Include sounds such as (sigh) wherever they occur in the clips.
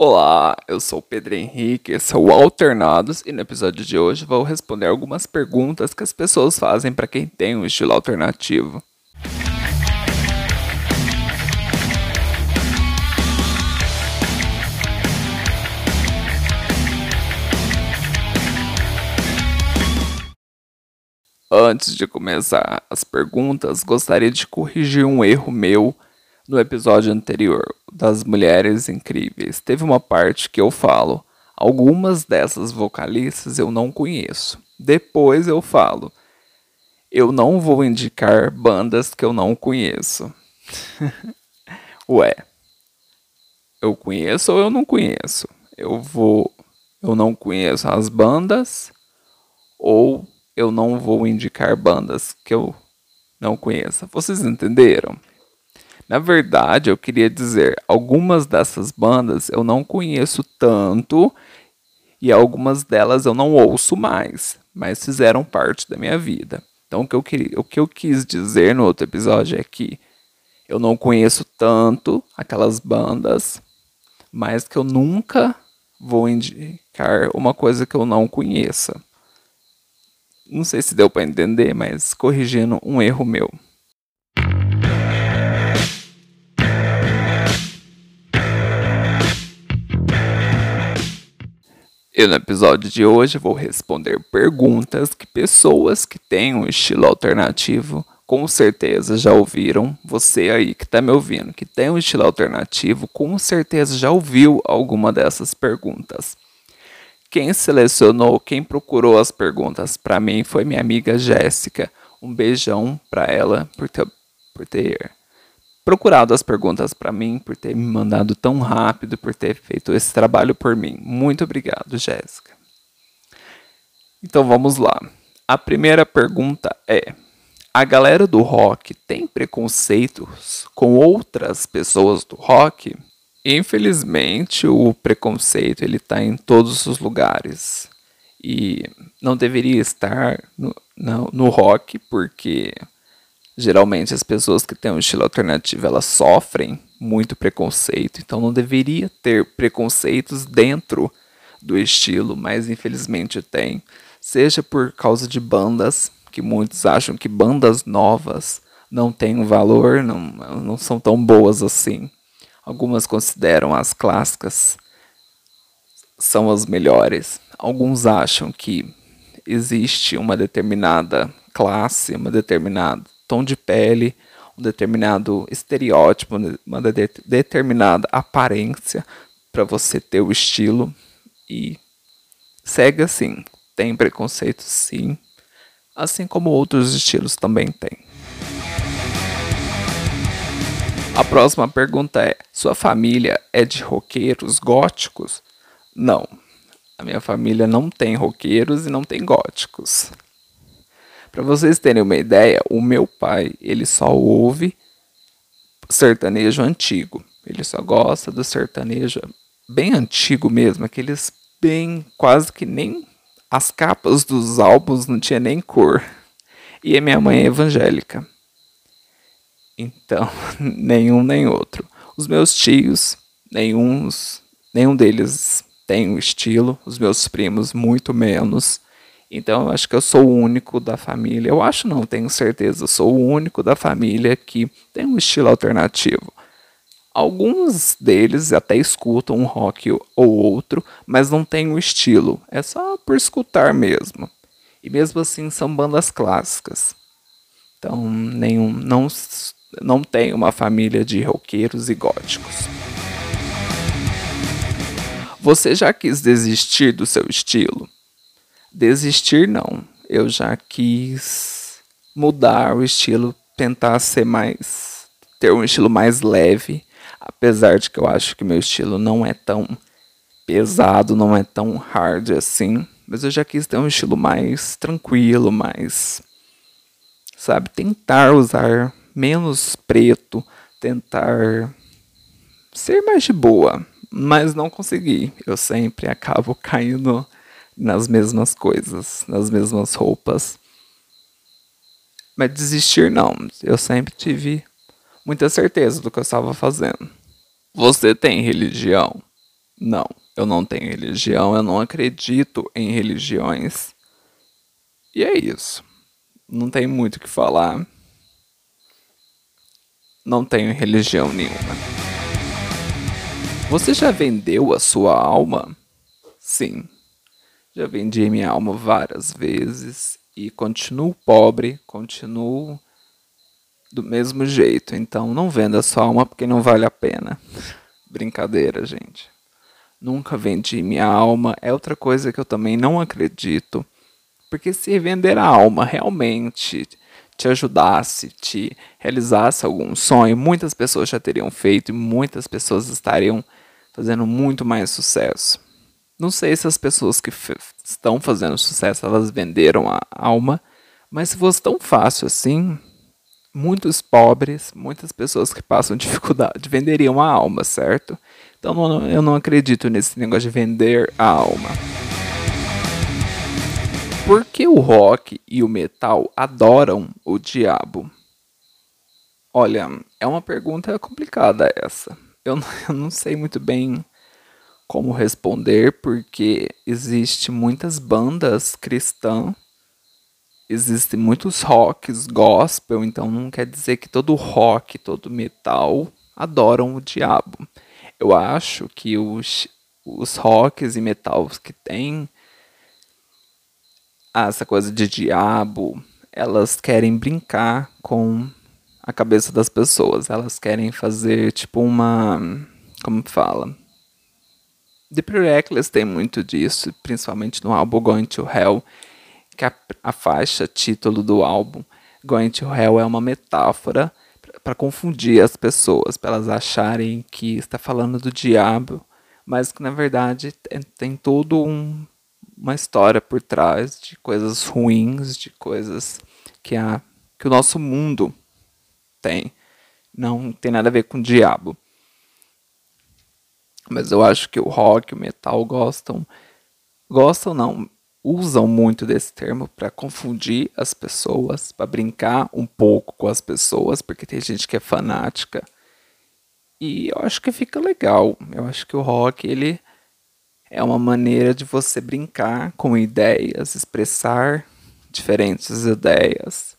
Olá, eu sou o Pedro Henrique, esse é o Alternados e no episódio de hoje vou responder algumas perguntas que as pessoas fazem para quem tem um estilo alternativo. Antes de começar as perguntas, gostaria de corrigir um erro meu no episódio anterior das Mulheres Incríveis. Teve uma parte que eu falo: algumas dessas vocalistas eu não conheço. Depois eu falo: eu não vou indicar bandas que eu não conheço. (laughs) Ué, eu conheço ou eu não conheço? Eu vou. Eu não conheço as bandas ou eu não vou indicar bandas que eu não conheça. Vocês entenderam? Na verdade, eu queria dizer, algumas dessas bandas eu não conheço tanto e algumas delas eu não ouço mais, mas fizeram parte da minha vida. Então, o que eu, queria, o que eu quis dizer no outro episódio é que eu não conheço tanto aquelas bandas, mas que eu nunca vou indicar uma coisa que eu não conheça. Não sei se deu para entender, mas corrigindo um erro meu. E no episódio de hoje vou responder perguntas que pessoas que têm um estilo alternativo com certeza já ouviram. Você aí que está me ouvindo, que tem um estilo alternativo, com certeza já ouviu alguma dessas perguntas. Quem selecionou, quem procurou as perguntas para mim foi minha amiga Jéssica. Um beijão para ela por ter, por ter procurado as perguntas para mim, por ter me mandado tão rápido, por ter feito esse trabalho por mim. Muito obrigado, Jéssica. Então vamos lá. A primeira pergunta é: a galera do rock tem preconceitos com outras pessoas do rock? Infelizmente, o preconceito ele está em todos os lugares e não deveria estar no, no, no, rock porque geralmente as pessoas que têm um estilo alternativo elas sofrem muito preconceito, então não deveria ter preconceitos dentro do estilo, mas infelizmente tem, seja por causa de bandas que muitos acham que bandas novas não têm um valor, não, não são tão boas assim. Algumas consideram as clássicas são as melhores. Alguns acham que existe uma determinada classe, uma determinada tom de pele, um determinado estereótipo, uma de determinada aparência para você ter o estilo e segue assim. Tem preconceito sim, assim como outros estilos também tem. A próxima pergunta é: sua família é de roqueiros góticos? Não. A minha família não tem roqueiros e não tem góticos. Para vocês terem uma ideia, o meu pai, ele só ouve sertanejo antigo. Ele só gosta do sertanejo bem antigo mesmo, aqueles bem quase que nem as capas dos álbuns não tinha nem cor. E a minha mãe é evangélica. Então, (laughs) nenhum nem outro. Os meus tios, nenhum, nenhum deles tem um estilo, os meus primos muito menos. Então, eu acho que eu sou o único da família. Eu acho não, tenho certeza, sou o único da família que tem um estilo alternativo. Alguns deles até escutam um rock ou outro, mas não tem o um estilo. É só por escutar mesmo. E mesmo assim são bandas clássicas. Então, nenhum, não não tem uma família de roqueiros e góticos. Você já quis desistir do seu estilo? Desistir não. Eu já quis mudar o estilo, tentar ser mais ter um estilo mais leve, apesar de que eu acho que meu estilo não é tão pesado, não é tão hard assim, mas eu já quis ter um estilo mais tranquilo, mais sabe, tentar usar menos preto, tentar ser mais de boa, mas não consegui. Eu sempre acabo (laughs) caindo nas mesmas coisas, nas mesmas roupas. Mas desistir não, eu sempre tive muita certeza do que eu estava fazendo. Você tem religião? Não, eu não tenho religião, eu não acredito em religiões. E é isso. Não tem muito o que falar. Não tenho religião nenhuma. Você já vendeu a sua alma? Sim. Já vendi minha alma várias vezes e continuo pobre, continuo do mesmo jeito. Então não venda sua alma porque não vale a pena. Brincadeira, gente. Nunca vendi minha alma. É outra coisa que eu também não acredito. Porque se vender a alma realmente te ajudasse, te realizasse algum sonho, muitas pessoas já teriam feito e muitas pessoas estariam fazendo muito mais sucesso. Não sei se as pessoas que estão fazendo sucesso elas venderam a alma, mas se fosse tão fácil assim, muitos pobres, muitas pessoas que passam (laughs) dificuldade venderiam a alma, certo? Então não, eu não acredito nesse negócio de vender a alma. Por que o rock e o metal adoram o diabo? Olha, é uma pergunta complicada essa. Eu, (laughs) eu não sei muito bem como responder, porque existe muitas bandas cristãs, existem muitos rocks gospel, então não quer dizer que todo rock, todo metal adoram o diabo. Eu acho que os, os rocks e metals que tem essa coisa de diabo, elas querem brincar com a cabeça das pessoas. Elas querem fazer tipo uma. Como fala? The Reckless tem muito disso, principalmente no álbum Going to Hell, que a, a faixa título do álbum Going to Hell é uma metáfora para confundir as pessoas, para elas acharem que está falando do diabo, mas que na verdade tem, tem todo um uma história por trás de coisas ruins, de coisas que, a, que o nosso mundo tem. Não tem nada a ver com o diabo. Mas eu acho que o rock, o metal gostam. Gostam não, usam muito desse termo para confundir as pessoas, para brincar um pouco com as pessoas, porque tem gente que é fanática. E eu acho que fica legal. Eu acho que o rock ele é uma maneira de você brincar com ideias, expressar diferentes ideias.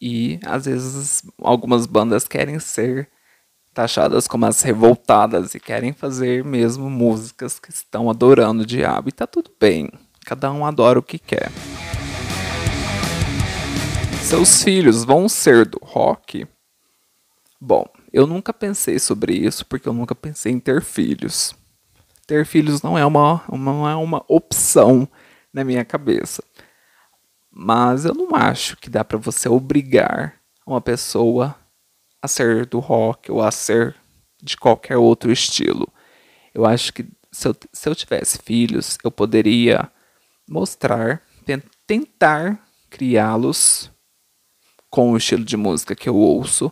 E às vezes algumas bandas querem ser taxadas como as revoltadas e querem fazer mesmo músicas que estão adorando o diabo. E tá tudo bem, cada um adora o que quer. Seus filhos vão ser do rock? Bom, eu nunca pensei sobre isso porque eu nunca pensei em ter filhos ter filhos não é uma, não é uma opção na minha cabeça. Mas eu não acho que dá para você obrigar uma pessoa a ser do rock ou a ser de qualquer outro estilo. Eu acho que se eu, se eu tivesse filhos, eu poderia mostrar, tentar criá-los com o estilo de música que eu ouço,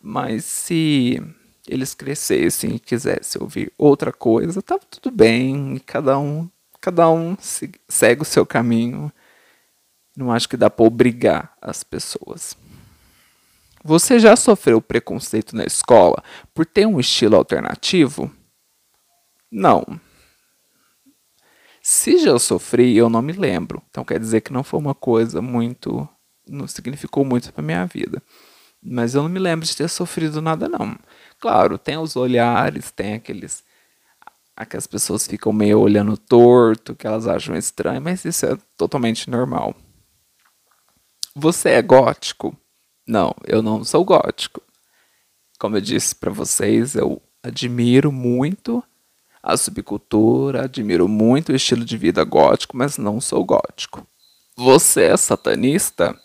mas se eles crescessem e quisessem ouvir outra coisa, tava tudo bem, cada um, cada um segue o seu caminho. Não acho que dá para obrigar as pessoas. Você já sofreu preconceito na escola por ter um estilo alternativo? Não. Se já sofri, eu não me lembro. Então quer dizer que não foi uma coisa muito. não significou muito para minha vida. Mas eu não me lembro de ter sofrido nada, não. Claro, tem os olhares, tem aqueles. Aquelas pessoas ficam meio olhando torto, que elas acham estranho, mas isso é totalmente normal. Você é gótico? Não, eu não sou gótico. Como eu disse para vocês, eu admiro muito a subcultura, admiro muito o estilo de vida gótico, mas não sou gótico. Você é satanista?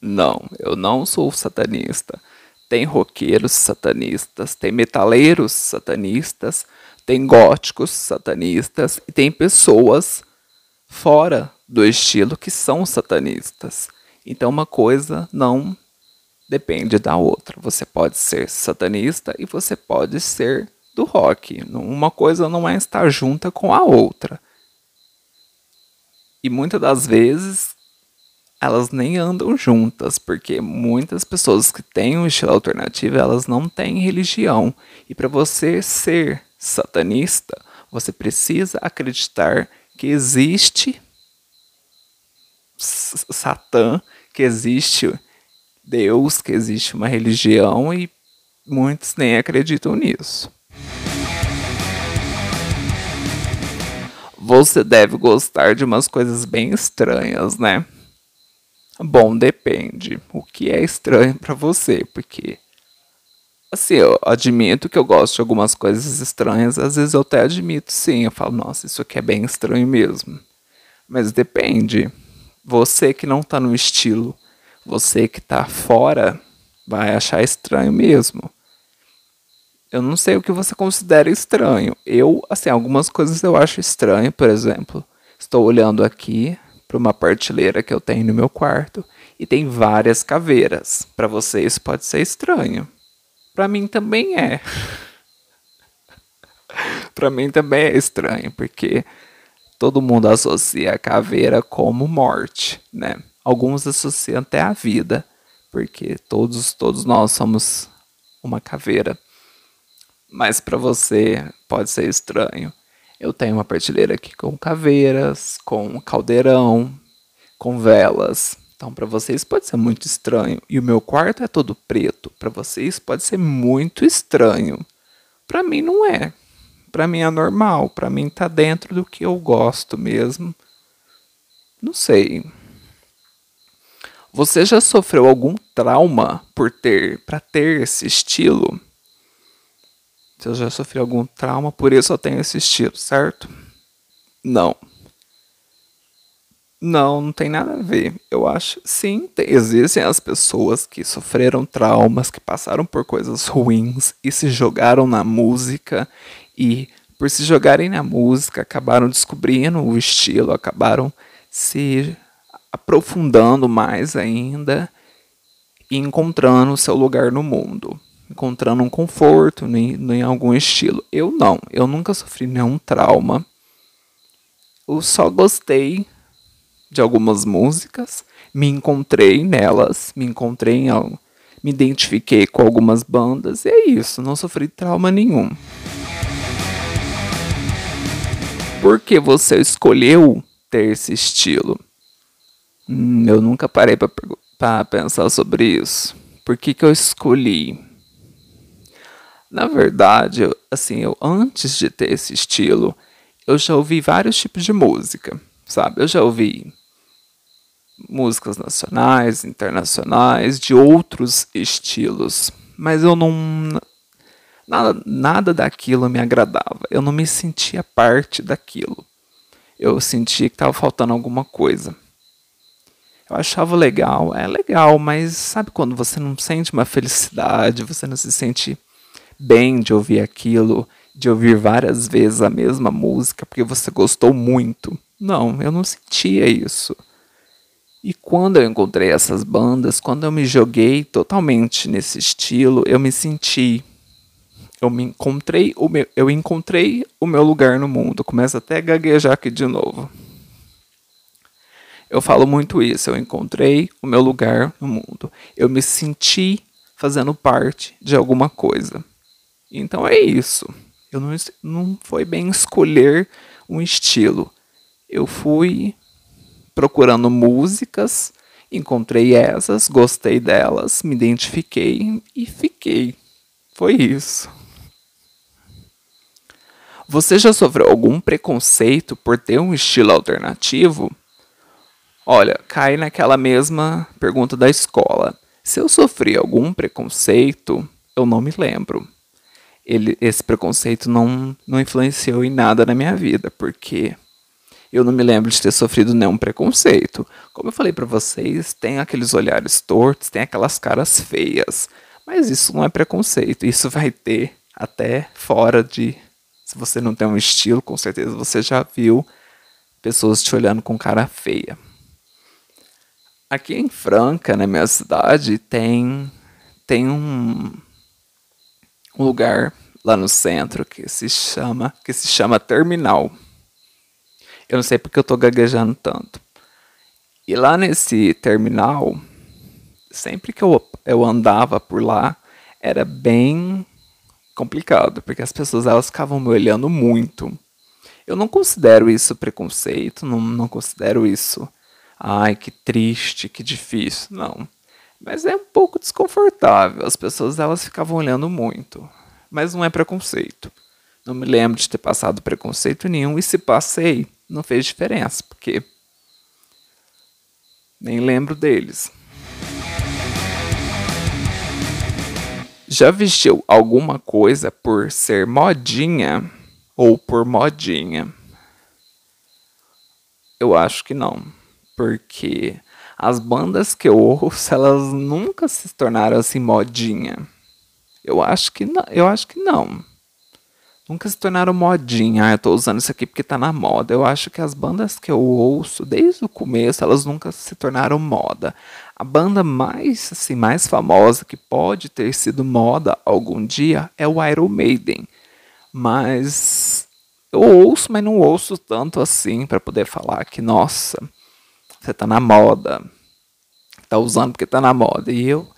Não, eu não sou satanista. Tem roqueiros satanistas, tem metaleiros satanistas, tem góticos satanistas e tem pessoas fora do estilo que são satanistas. Então uma coisa não depende da outra. Você pode ser satanista e você pode ser do rock. Uma coisa não é estar junta com a outra. E muitas das vezes elas nem andam juntas, porque muitas pessoas que têm um estilo alternativo, elas não têm religião. E para você ser satanista, você precisa acreditar que existe Satã, que existe Deus, que existe uma religião e muitos nem acreditam nisso. Você deve gostar de umas coisas bem estranhas, né? Bom, depende. O que é estranho para você? Porque assim, eu admito que eu gosto de algumas coisas estranhas, às vezes eu até admito sim, eu falo, nossa, isso aqui é bem estranho mesmo. Mas depende. Você que não tá no estilo, você que tá fora, vai achar estranho mesmo. Eu não sei o que você considera estranho. Eu, assim, algumas coisas eu acho estranho, por exemplo, estou olhando aqui para uma prateleira que eu tenho no meu quarto e tem várias caveiras. Para vocês pode ser estranho. Para mim também é. (laughs) para mim também é estranho, porque todo mundo associa a caveira como morte, né? Alguns associam até a vida, porque todos, todos nós somos uma caveira. Mas para você pode ser estranho. Eu tenho uma prateleira aqui com caveiras, com caldeirão, com velas. Então para vocês pode ser muito estranho. E o meu quarto é todo preto. Para vocês pode ser muito estranho. Para mim não é para mim é normal, para mim tá dentro do que eu gosto mesmo. Não sei. Você já sofreu algum trauma por ter para ter esse estilo? Você já sofreu algum trauma por isso eu tenho esse estilo, certo? Não. Não, não tem nada a ver. Eu acho, sim, tem, existem as pessoas que sofreram traumas, que passaram por coisas ruins e se jogaram na música e por se jogarem na música, acabaram descobrindo o estilo, acabaram se aprofundando mais ainda e encontrando o seu lugar no mundo, encontrando um conforto em, em algum estilo. Eu não, eu nunca sofri nenhum trauma. Eu só gostei de algumas músicas, me encontrei nelas, me encontrei em algo, me identifiquei com algumas bandas e é isso, não sofri trauma nenhum. Por que você escolheu ter esse estilo? Hum, eu nunca parei para pensar sobre isso. Por que, que eu escolhi? Na verdade, eu, assim, eu antes de ter esse estilo, eu já ouvi vários tipos de música, sabe? Eu já ouvi músicas nacionais, internacionais, de outros estilos, mas eu não Nada, nada daquilo me agradava. Eu não me sentia parte daquilo. Eu sentia que estava faltando alguma coisa. Eu achava legal, é legal, mas sabe quando você não sente uma felicidade, você não se sente bem de ouvir aquilo, de ouvir várias vezes a mesma música porque você gostou muito? Não, eu não sentia isso. E quando eu encontrei essas bandas, quando eu me joguei totalmente nesse estilo, eu me senti eu me encontrei o meu, eu encontrei o meu lugar no mundo. Começa até a gaguejar aqui de novo. Eu falo muito isso, eu encontrei o meu lugar no mundo. Eu me senti fazendo parte de alguma coisa. Então é isso. Eu não, não foi bem escolher um estilo. Eu fui procurando músicas, encontrei essas, gostei delas, me identifiquei e fiquei. Foi isso. Você já sofreu algum preconceito por ter um estilo alternativo? Olha, cai naquela mesma pergunta da escola. Se eu sofri algum preconceito, eu não me lembro. Ele, esse preconceito não, não influenciou em nada na minha vida, porque eu não me lembro de ter sofrido nenhum preconceito. Como eu falei para vocês, tem aqueles olhares tortos, tem aquelas caras feias, mas isso não é preconceito, isso vai ter até fora de se você não tem um estilo, com certeza você já viu pessoas te olhando com cara feia. Aqui em Franca, na minha cidade, tem tem um, um lugar lá no centro que se chama que se chama Terminal. Eu não sei porque eu tô gaguejando tanto. E lá nesse terminal, sempre que eu, eu andava por lá, era bem complicado, porque as pessoas elas ficavam me olhando muito. Eu não considero isso preconceito, não, não considero isso, ai, que triste, que difícil, não. Mas é um pouco desconfortável, as pessoas elas ficavam olhando muito. Mas não é preconceito. Não me lembro de ter passado preconceito nenhum, e se passei, não fez diferença, porque nem lembro deles. Já vestiu alguma coisa por ser modinha ou por modinha? Eu acho que não, porque as bandas que eu ouço, elas nunca se tornaram assim modinha. Eu acho que não, eu acho que não. Nunca se tornaram modinha. Ah, eu tô usando isso aqui porque tá na moda. Eu acho que as bandas que eu ouço desde o começo, elas nunca se tornaram moda. A banda mais, assim, mais famosa que pode ter sido moda algum dia é o Iron Maiden. Mas eu ouço, mas não ouço tanto assim para poder falar que, nossa, você tá na moda. Tá usando porque tá na moda. E eu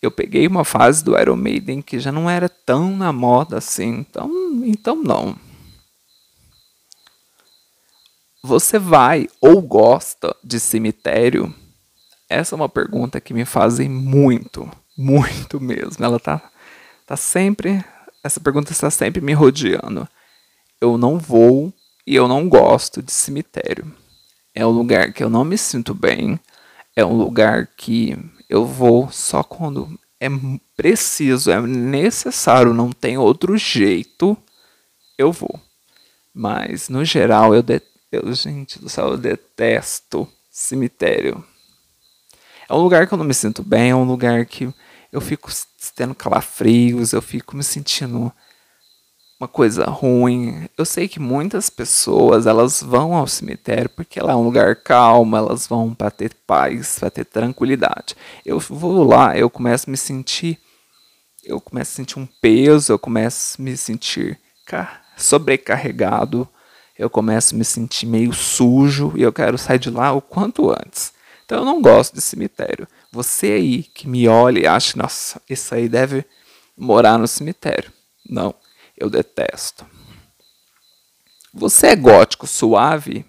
eu peguei uma fase do Iron Maiden que já não era tão na moda assim. Então, então não. Você vai ou gosta de cemitério? Essa é uma pergunta que me fazem muito, muito mesmo. Ela tá, tá sempre. Essa pergunta está sempre me rodeando. Eu não vou e eu não gosto de cemitério. É um lugar que eu não me sinto bem. É um lugar que eu vou só quando é preciso, é necessário, não tem outro jeito, eu vou. Mas no geral eu, eu gente do céu, eu detesto cemitério. É um lugar que eu não me sinto bem, é um lugar que eu fico tendo calafrios, eu fico me sentindo uma coisa ruim. Eu sei que muitas pessoas elas vão ao cemitério porque lá é um lugar calmo, elas vão para ter paz, para ter tranquilidade. Eu vou lá, eu começo a me sentir, eu começo a sentir um peso, eu começo a me sentir sobrecarregado, eu começo a me sentir meio sujo e eu quero sair de lá o quanto antes. Então eu não gosto de cemitério. Você aí que me olha e acha, nossa, isso aí deve morar no cemitério. Não, eu detesto. Você é gótico suave?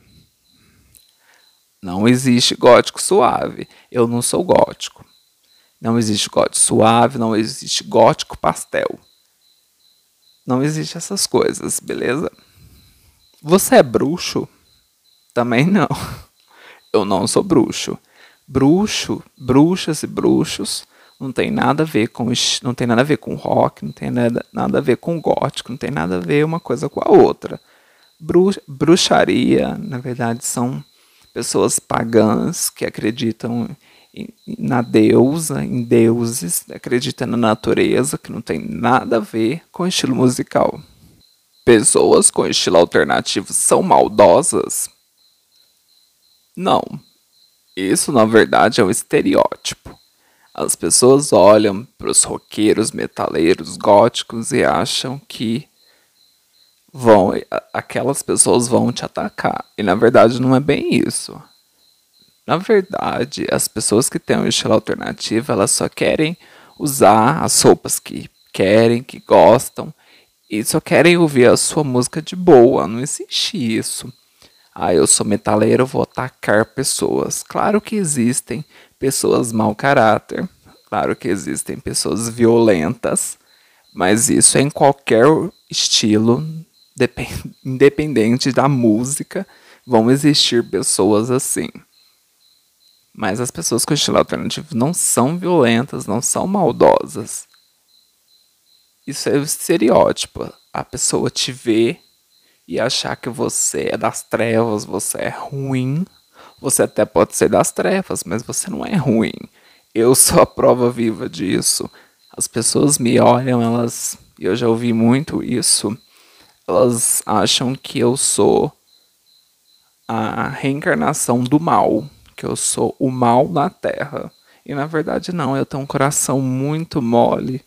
Não existe gótico suave. Eu não sou gótico. Não existe gótico suave, não existe gótico pastel. Não existe essas coisas, beleza? Você é bruxo? Também não. (laughs) Eu não sou bruxo bruxo, bruxas e bruxos não tem nada a ver com não tem nada a ver com rock, não tem nada, nada a ver com gótico, não tem nada a ver uma coisa com a outra. Bru, bruxaria, na verdade, são pessoas pagãs que acreditam na deusa, em deuses, acreditam na natureza, que não tem nada a ver com estilo musical. Pessoas com estilo alternativo são maldosas? Não, isso, na verdade, é um estereótipo. As pessoas olham para os roqueiros, metaleiros, góticos e acham que vão, aquelas pessoas vão te atacar. E na verdade não é bem isso. Na verdade, as pessoas que têm um estilo alternativo, elas só querem usar as roupas que querem, que gostam, e só querem ouvir a sua música de boa. Não existe isso ah, eu sou metaleiro, vou atacar pessoas. Claro que existem pessoas mau caráter, claro que existem pessoas violentas, mas isso é em qualquer estilo, independente da música, vão existir pessoas assim. Mas as pessoas com estilo alternativo não são violentas, não são maldosas. Isso é o estereótipo. A pessoa te vê e achar que você é das trevas, você é ruim. Você até pode ser das trevas, mas você não é ruim. Eu sou a prova viva disso. As pessoas me olham, elas. Eu já ouvi muito isso. Elas acham que eu sou a reencarnação do mal, que eu sou o mal na terra. E na verdade não, eu tenho um coração muito mole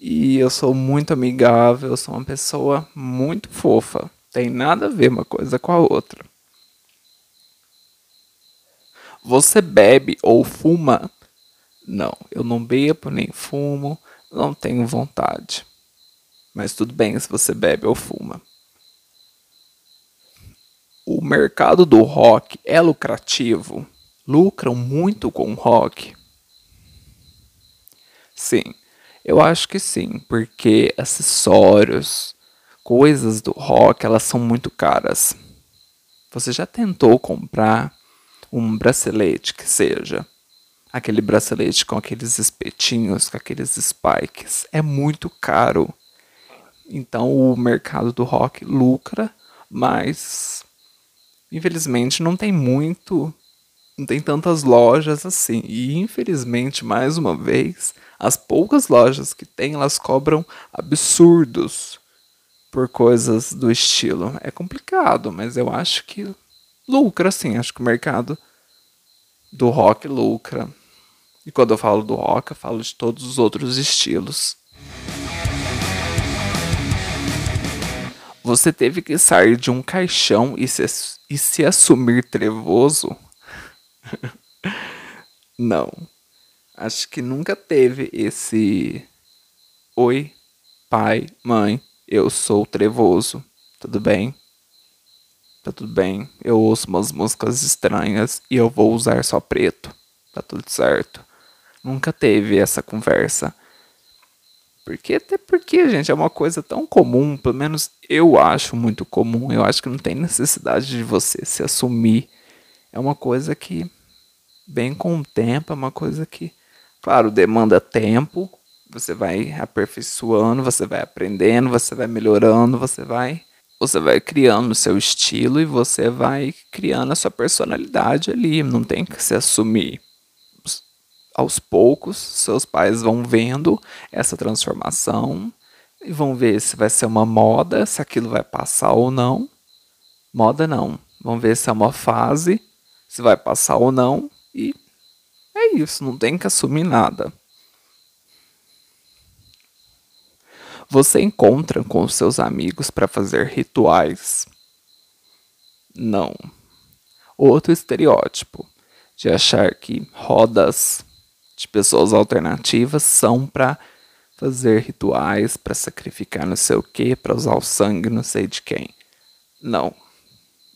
e eu sou muito amigável, eu sou uma pessoa muito fofa. Tem nada a ver uma coisa com a outra. Você bebe ou fuma? Não, eu não bebo nem fumo, não tenho vontade. Mas tudo bem se você bebe ou fuma. O mercado do rock é lucrativo? Lucram muito com rock? Sim, eu acho que sim, porque acessórios, coisas do rock, elas são muito caras. Você já tentou comprar um bracelete que seja aquele bracelete com aqueles espetinhos, com aqueles spikes? É muito caro. Então o mercado do rock lucra, mas infelizmente não tem muito, não tem tantas lojas assim. E infelizmente, mais uma vez, as poucas lojas que tem, elas cobram absurdos por coisas do estilo. É complicado, mas eu acho que lucra sim, acho que o mercado do rock lucra. E quando eu falo do rock, eu falo de todos os outros estilos. Você teve que sair de um caixão e se, e se assumir trevoso? (laughs) Não. Acho que nunca teve esse. Oi, pai, mãe, eu sou trevoso. Tudo bem? Tá tudo bem. Eu ouço umas músicas estranhas e eu vou usar só preto. Tá tudo certo. Nunca teve essa conversa. Porque, até porque, gente, é uma coisa tão comum, pelo menos eu acho muito comum. Eu acho que não tem necessidade de você se assumir. É uma coisa que, bem com o tempo, é uma coisa que, claro, demanda tempo. Você vai aperfeiçoando, você vai aprendendo, você vai melhorando, você vai. Você vai criando o seu estilo e você vai criando a sua personalidade ali. Não tem que se assumir aos poucos, seus pais vão vendo essa transformação e vão ver se vai ser uma moda, se aquilo vai passar ou não. Moda não. Vão ver se é uma fase, se vai passar ou não. E é isso, não tem que assumir nada. Você encontra com seus amigos para fazer rituais? Não. Outro estereótipo de achar que rodas de pessoas alternativas são para fazer rituais, para sacrificar não sei o que, para usar o sangue não sei de quem. Não.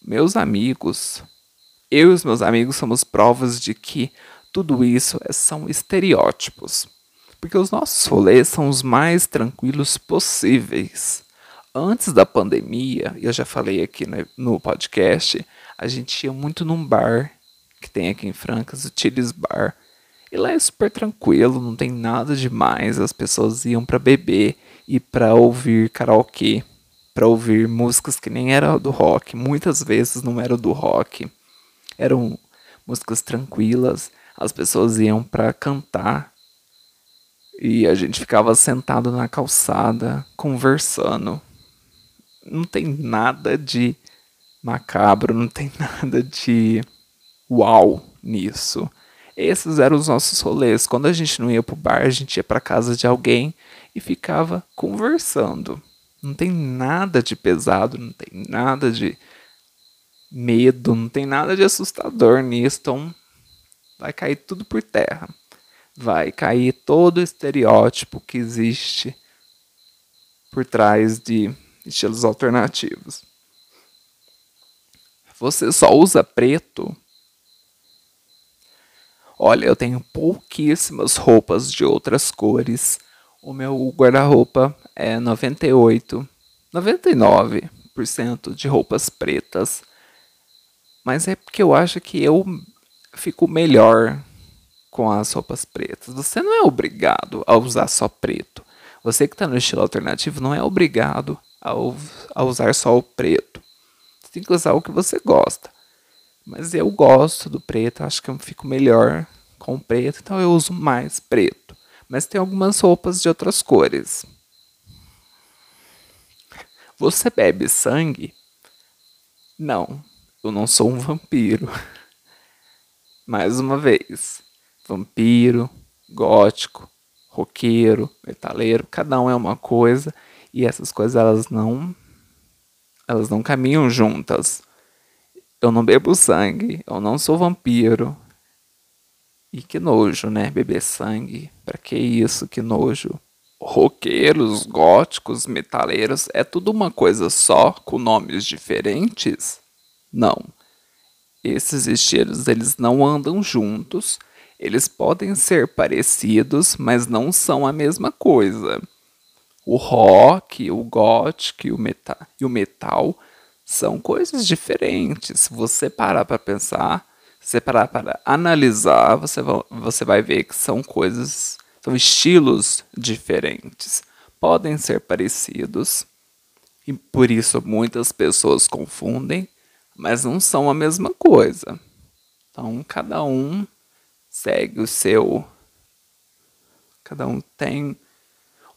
Meus amigos, eu e os meus amigos somos provas de que tudo isso é, são estereótipos. Porque os nossos rolês são os mais tranquilos possíveis. Antes da pandemia, eu já falei aqui no podcast, a gente ia muito num bar que tem aqui em Francas, o Chilis Bar. E lá é super tranquilo, não tem nada demais. As pessoas iam para beber e para ouvir karaokê, para ouvir músicas que nem eram do rock. Muitas vezes não eram do rock. Eram músicas tranquilas. As pessoas iam para cantar. E a gente ficava sentado na calçada, conversando. Não tem nada de macabro, não tem (laughs) nada de uau nisso. Esses eram os nossos rolês. Quando a gente não ia pro bar, a gente ia para casa de alguém e ficava conversando. Não tem nada de pesado, não tem nada de medo, não tem nada de assustador nisso. Então vai cair tudo por terra. Vai cair todo o estereótipo que existe por trás de estilos alternativos. Você só usa preto Olha, eu tenho pouquíssimas roupas de outras cores. O meu guarda-roupa é 98, 99% de roupas pretas. Mas é porque eu acho que eu fico melhor com as roupas pretas. Você não é obrigado a usar só preto. Você que está no estilo alternativo não é obrigado a, a usar só o preto. Você tem que usar o que você gosta. Mas eu gosto do preto, acho que eu fico melhor com preto, então eu uso mais preto. Mas tem algumas roupas de outras cores. Você bebe sangue? Não, eu não sou um vampiro. (laughs) Mais uma vez, vampiro, gótico, roqueiro, metaleiro, cada um é uma coisa e essas coisas elas não elas não caminham juntas. Eu não bebo sangue, eu não sou vampiro. E que nojo, né? Beber sangue. Pra que isso? Que nojo. roqueiros, góticos, metaleiros, é tudo uma coisa só, com nomes diferentes? Não. Esses estilos eles não andam juntos, eles podem ser parecidos, mas não são a mesma coisa. O rock, o gothic o metal, e o metal são coisas diferentes. Se você parar para pensar, se você parar para analisar, você você vai ver que são coisas, são estilos diferentes. Podem ser parecidos, e por isso muitas pessoas confundem, mas não são a mesma coisa. Então, cada um segue o seu. Cada um tem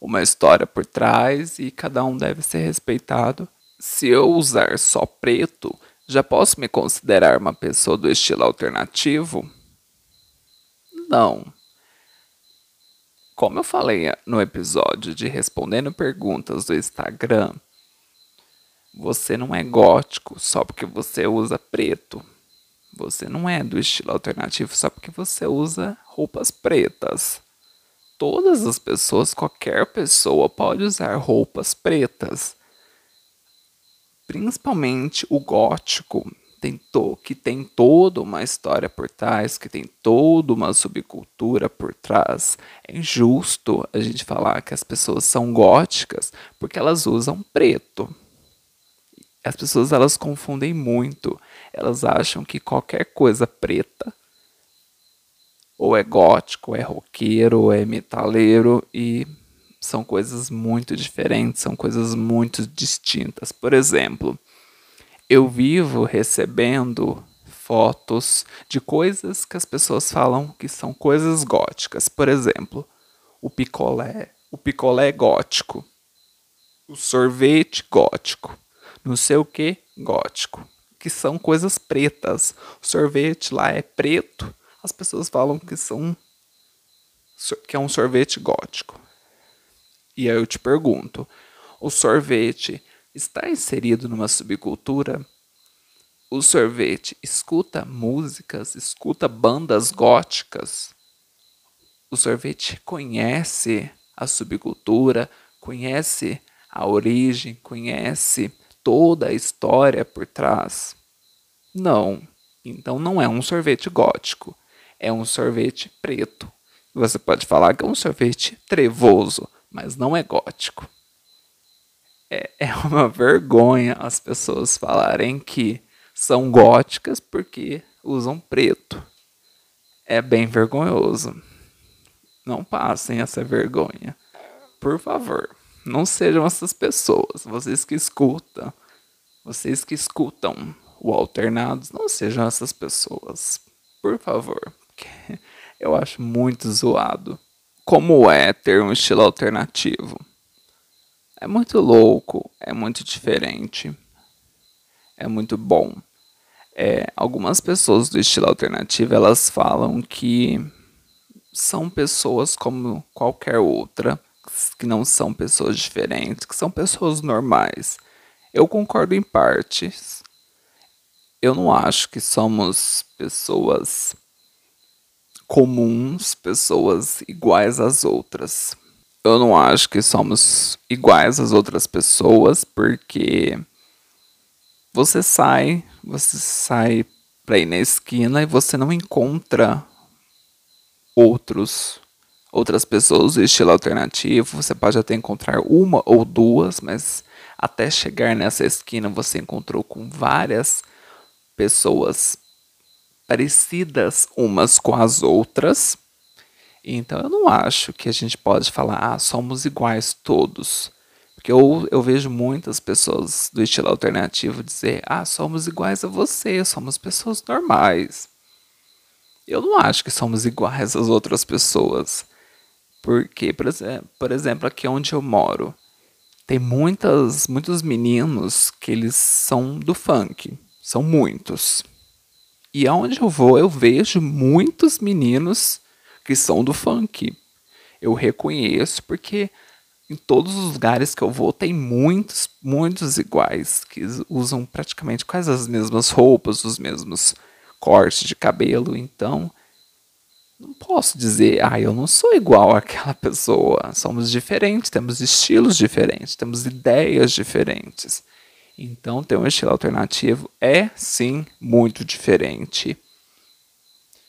uma história por trás e cada um deve ser respeitado. Se eu usar só preto, já posso me considerar uma pessoa do estilo alternativo? Não. Como eu falei no episódio de respondendo perguntas do Instagram, você não é gótico só porque você usa preto. Você não é do estilo alternativo só porque você usa roupas pretas. Todas as pessoas, qualquer pessoa pode usar roupas pretas. Principalmente o gótico, que tem toda uma história por trás, que tem toda uma subcultura por trás. É injusto a gente falar que as pessoas são góticas porque elas usam preto. As pessoas elas confundem muito. Elas acham que qualquer coisa preta ou é gótico, ou é roqueiro, ou é metaleiro e são coisas muito diferentes, são coisas muito distintas. Por exemplo, eu vivo recebendo fotos de coisas que as pessoas falam que são coisas góticas. Por exemplo, o picolé, o picolé gótico, o sorvete gótico, não sei o que gótico, que são coisas pretas. O sorvete lá é preto, as pessoas falam que são que é um sorvete gótico. E aí eu te pergunto, o sorvete está inserido numa subcultura? O sorvete escuta músicas, escuta bandas góticas? O sorvete conhece a subcultura, conhece a origem, conhece toda a história por trás? Não. Então não é um sorvete gótico, é um sorvete preto. Você pode falar que é um sorvete trevoso, mas não é gótico. É, é uma (laughs) vergonha as pessoas falarem que são góticas porque usam preto. É bem vergonhoso. Não passem essa vergonha. Por favor. Não sejam essas pessoas. Vocês que escutam, vocês que escutam o Alternados, não sejam essas pessoas. Por favor. Eu acho muito zoado. Como é ter um estilo alternativo? É muito louco, é muito diferente, é muito bom. É, algumas pessoas do estilo alternativo elas falam que são pessoas como qualquer outra que não são pessoas diferentes, que são pessoas normais. Eu concordo em partes. Eu não acho que somos pessoas comuns, pessoas iguais às outras. Eu não acho que somos iguais às outras pessoas, porque você sai, você sai para ir na esquina e você não encontra outros outras pessoas do estilo alternativo. Você pode até encontrar uma ou duas, mas até chegar nessa esquina você encontrou com várias pessoas parecidas umas com as outras. Então eu não acho que a gente pode falar, ah, somos iguais todos. Porque eu, eu vejo muitas pessoas do estilo alternativo dizer, ah, somos iguais a você, somos pessoas normais. Eu não acho que somos iguais às outras pessoas. Porque, por exemplo, aqui onde eu moro, tem muitas, muitos meninos que eles são do funk. São muitos. E aonde eu vou, eu vejo muitos meninos que são do funk. Eu reconheço porque em todos os lugares que eu vou tem muitos, muitos iguais que usam praticamente quase as mesmas roupas, os mesmos cortes de cabelo. Então, não posso dizer, ah, eu não sou igual àquela pessoa. Somos diferentes, temos estilos diferentes, temos ideias diferentes. Então, ter um estilo alternativo é sim muito diferente.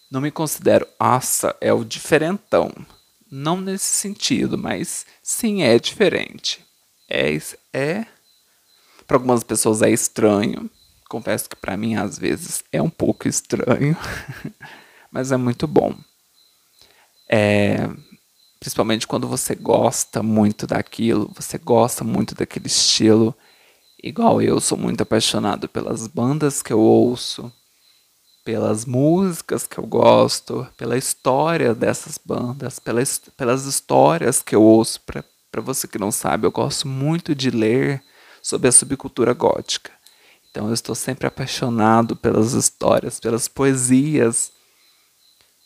Não me considero, nossa, é o diferentão. Não nesse sentido, mas sim é diferente. É, é para algumas pessoas é estranho. Confesso que para mim às vezes é um pouco estranho, (laughs) mas é muito bom. É, principalmente quando você gosta muito daquilo, você gosta muito daquele estilo. Igual eu sou muito apaixonado pelas bandas que eu ouço, pelas músicas que eu gosto, pela história dessas bandas, pelas, pelas histórias que eu ouço. Para você que não sabe, eu gosto muito de ler sobre a subcultura gótica. Então eu estou sempre apaixonado pelas histórias, pelas poesias.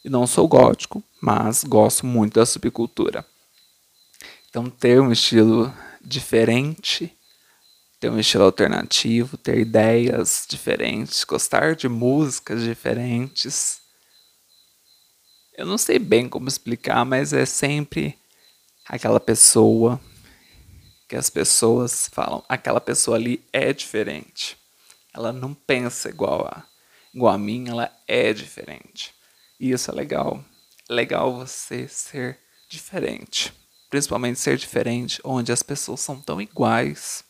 E não sou gótico, mas gosto muito da subcultura. Então ter um estilo diferente ter um estilo alternativo, ter ideias diferentes, gostar de músicas diferentes. Eu não sei bem como explicar, mas é sempre aquela pessoa que as pessoas falam, aquela pessoa ali é diferente. Ela não pensa igual a, igual a mim, ela é diferente. E isso é legal. É legal você ser diferente. Principalmente ser diferente onde as pessoas são tão iguais.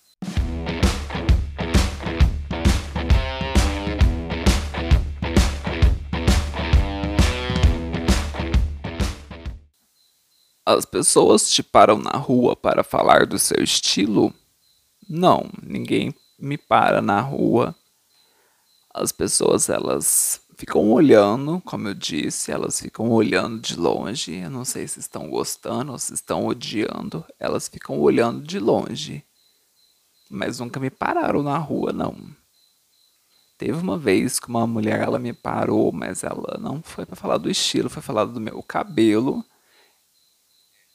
As pessoas te param na rua para falar do seu estilo? Não, ninguém me para na rua. As pessoas elas ficam olhando, como eu disse, elas ficam olhando de longe. Eu não sei se estão gostando ou se estão odiando. Elas ficam olhando de longe. Mas nunca me pararam na rua, não. Teve uma vez que uma mulher ela me parou, mas ela não foi para falar do estilo, foi falar do meu cabelo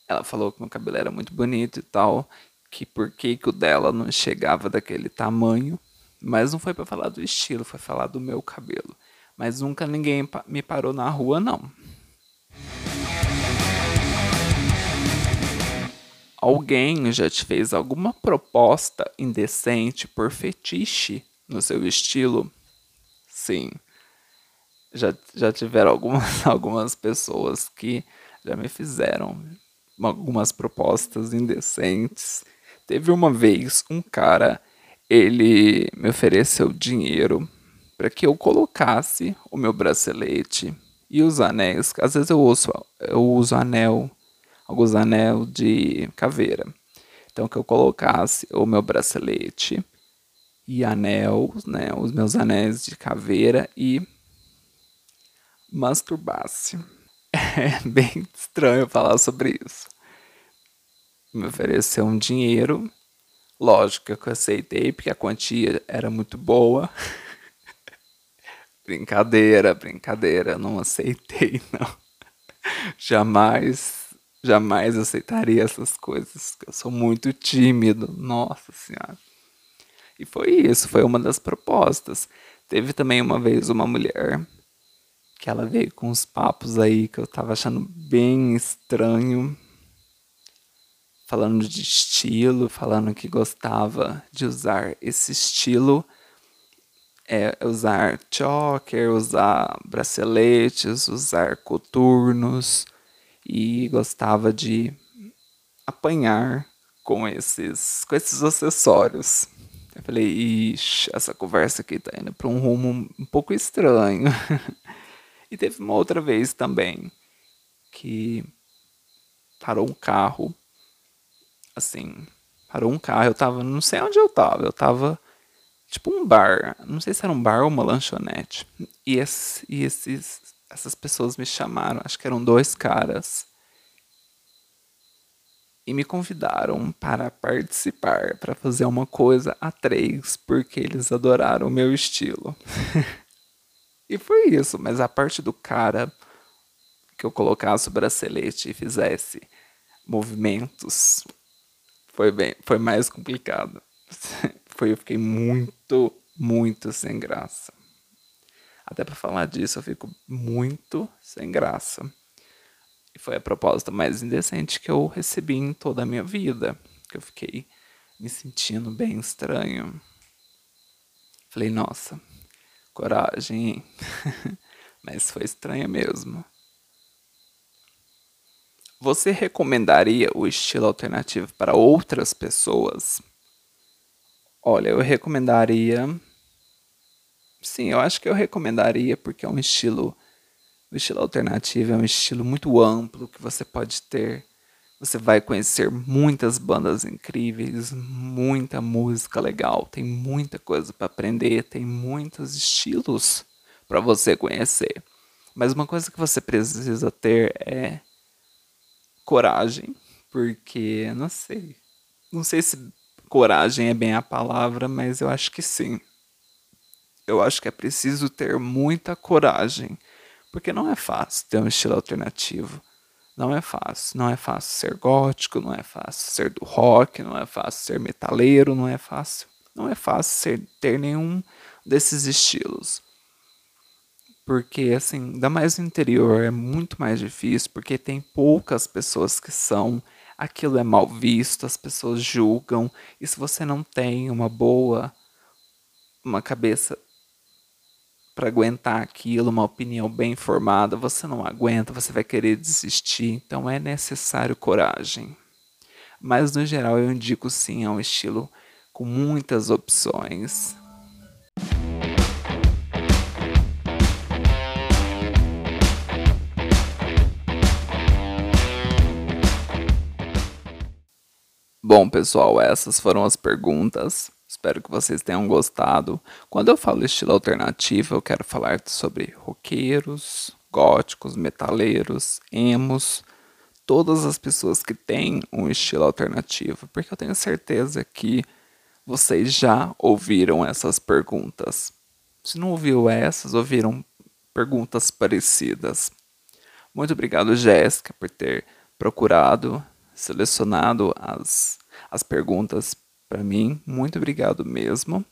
ela falou que meu cabelo era muito bonito e tal, que por que, que o dela não chegava daquele tamanho. Mas não foi para falar do estilo, foi falar do meu cabelo. Mas nunca ninguém me parou na rua, não. Alguém já te fez alguma proposta indecente por fetiche no seu estilo? Sim. Já, já tiveram algumas, (laughs) algumas pessoas que já me fizeram algumas propostas indecentes. Teve uma vez um cara, ele me ofereceu dinheiro para que eu colocasse o meu bracelete e os anéis. Às vezes eu uso, eu uso anel, alguns anel de caveira. Então que eu colocasse o meu bracelete e anel, né, os meus anéis de caveira e masturbasse. (laughs) É bem estranho falar sobre isso. Me ofereceu um dinheiro. Lógico que eu aceitei, porque a quantia era muito boa. (laughs) brincadeira, brincadeira. Não aceitei, (laughs) não. Jamais, jamais aceitaria essas coisas. Eu sou muito tímido. Nossa Senhora. E foi isso, foi uma das propostas. Teve também uma vez uma mulher que ela veio com uns papos aí que eu tava achando bem estranho. Falando de estilo, falando que gostava de usar esse estilo. É, usar choker, usar braceletes, usar coturnos e gostava de apanhar com esses, com esses acessórios. Eu falei, ixi, essa conversa aqui tá indo para um rumo um pouco estranho. (laughs) E teve uma outra vez também que parou um carro, assim, parou um carro, eu tava, não sei onde eu tava, eu tava tipo um bar, não sei se era um bar ou uma lanchonete. E, esse, e esses, essas pessoas me chamaram, acho que eram dois caras, e me convidaram para participar, para fazer uma coisa a três, porque eles adoraram o meu estilo. (laughs) E foi isso, mas a parte do cara que eu colocasse o bracelete e fizesse movimentos foi bem, foi mais complicado. (laughs) foi eu fiquei muito, muito sem graça. Até para falar disso, eu fico muito sem graça. E foi a proposta mais indecente que eu recebi em toda a minha vida. Que eu fiquei me sentindo bem estranho. Falei, nossa, coragem, hein? (laughs) Mas foi estranha mesmo. Você recomendaria o estilo alternativo para outras pessoas? Olha, eu recomendaria. Sim, eu acho que eu recomendaria porque é um estilo. O estilo alternativo é um estilo muito amplo que você pode ter. Você vai conhecer muitas bandas incríveis, muita música legal, tem muita coisa para aprender, tem muitos estilos para você conhecer. Mas uma coisa que você precisa ter é coragem, porque não sei. Não sei se coragem é bem a palavra, mas eu acho que sim. Eu acho que é preciso ter muita coragem, porque não é fácil ter um estilo alternativo. Não é fácil. Não é fácil ser gótico, não é fácil ser do rock, não é fácil ser metaleiro, não é fácil. Não é fácil ser, ter nenhum desses estilos. Porque, assim, ainda mais no interior é muito mais difícil, porque tem poucas pessoas que são. Aquilo é mal visto, as pessoas julgam. E se você não tem uma boa. Uma cabeça para aguentar aquilo, uma opinião bem formada, você não aguenta, você vai querer desistir. Então é necessário coragem. Mas no geral eu indico sim, é um estilo com muitas opções. Bom, pessoal, essas foram as perguntas. Espero que vocês tenham gostado. Quando eu falo estilo alternativo, eu quero falar sobre roqueiros, góticos, metaleiros, emos, todas as pessoas que têm um estilo alternativo, porque eu tenho certeza que vocês já ouviram essas perguntas. Se não ouviu essas, ouviram perguntas parecidas. Muito obrigado, Jéssica, por ter procurado selecionado as, as perguntas para mim. Muito obrigado mesmo.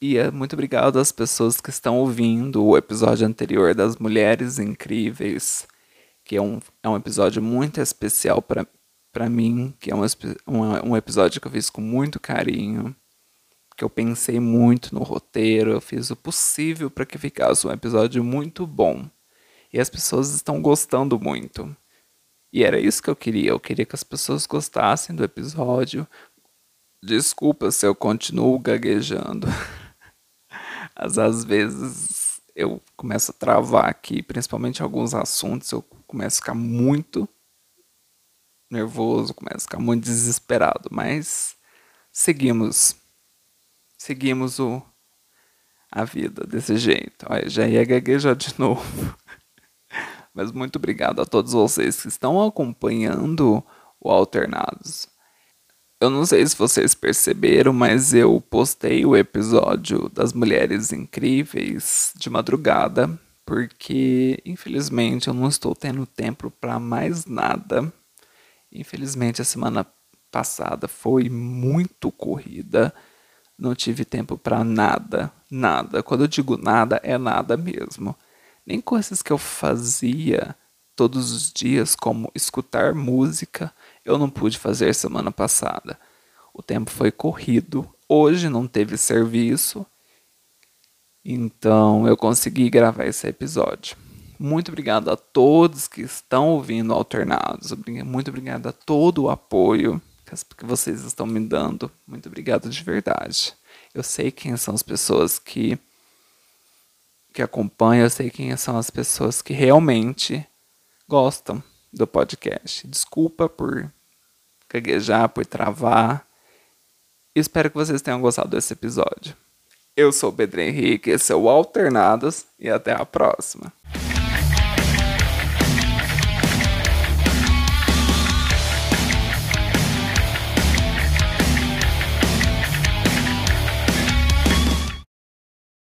E é muito obrigado às pessoas que estão ouvindo o episódio anterior das Mulheres Incríveis, que é um, é um episódio muito especial para mim, que é um, um, episódio que eu fiz com muito carinho, que eu pensei muito no roteiro, eu fiz o possível para que ficasse um episódio muito bom. E as pessoas estão gostando muito. E era isso que eu queria. Eu queria que as pessoas gostassem do episódio. Desculpa se eu continuo gaguejando. (laughs) Às vezes eu começo a travar aqui, principalmente alguns assuntos, eu começo a ficar muito nervoso, começo a ficar muito desesperado, mas seguimos. Seguimos o a vida desse jeito. Olha, já ia gaguejar de (laughs) novo. Mas muito obrigado a todos vocês que estão acompanhando o Alternados. Eu não sei se vocês perceberam, mas eu postei o episódio das Mulheres Incríveis de madrugada, porque infelizmente eu não estou tendo tempo para mais nada. Infelizmente a semana passada foi muito corrida. Não tive tempo para nada, nada. Quando eu digo nada, é nada mesmo nem coisas que eu fazia todos os dias, como escutar música, eu não pude fazer semana passada. O tempo foi corrido. Hoje não teve serviço, então eu consegui gravar esse episódio. Muito obrigado a todos que estão ouvindo alternados. Muito obrigado a todo o apoio que vocês estão me dando. Muito obrigado de verdade. Eu sei quem são as pessoas que que acompanha, eu sei quem são as pessoas que realmente gostam do podcast. Desculpa por gaguejar, por travar. Espero que vocês tenham gostado desse episódio. Eu sou o Pedro Henrique, esse é o Alternados e até a próxima.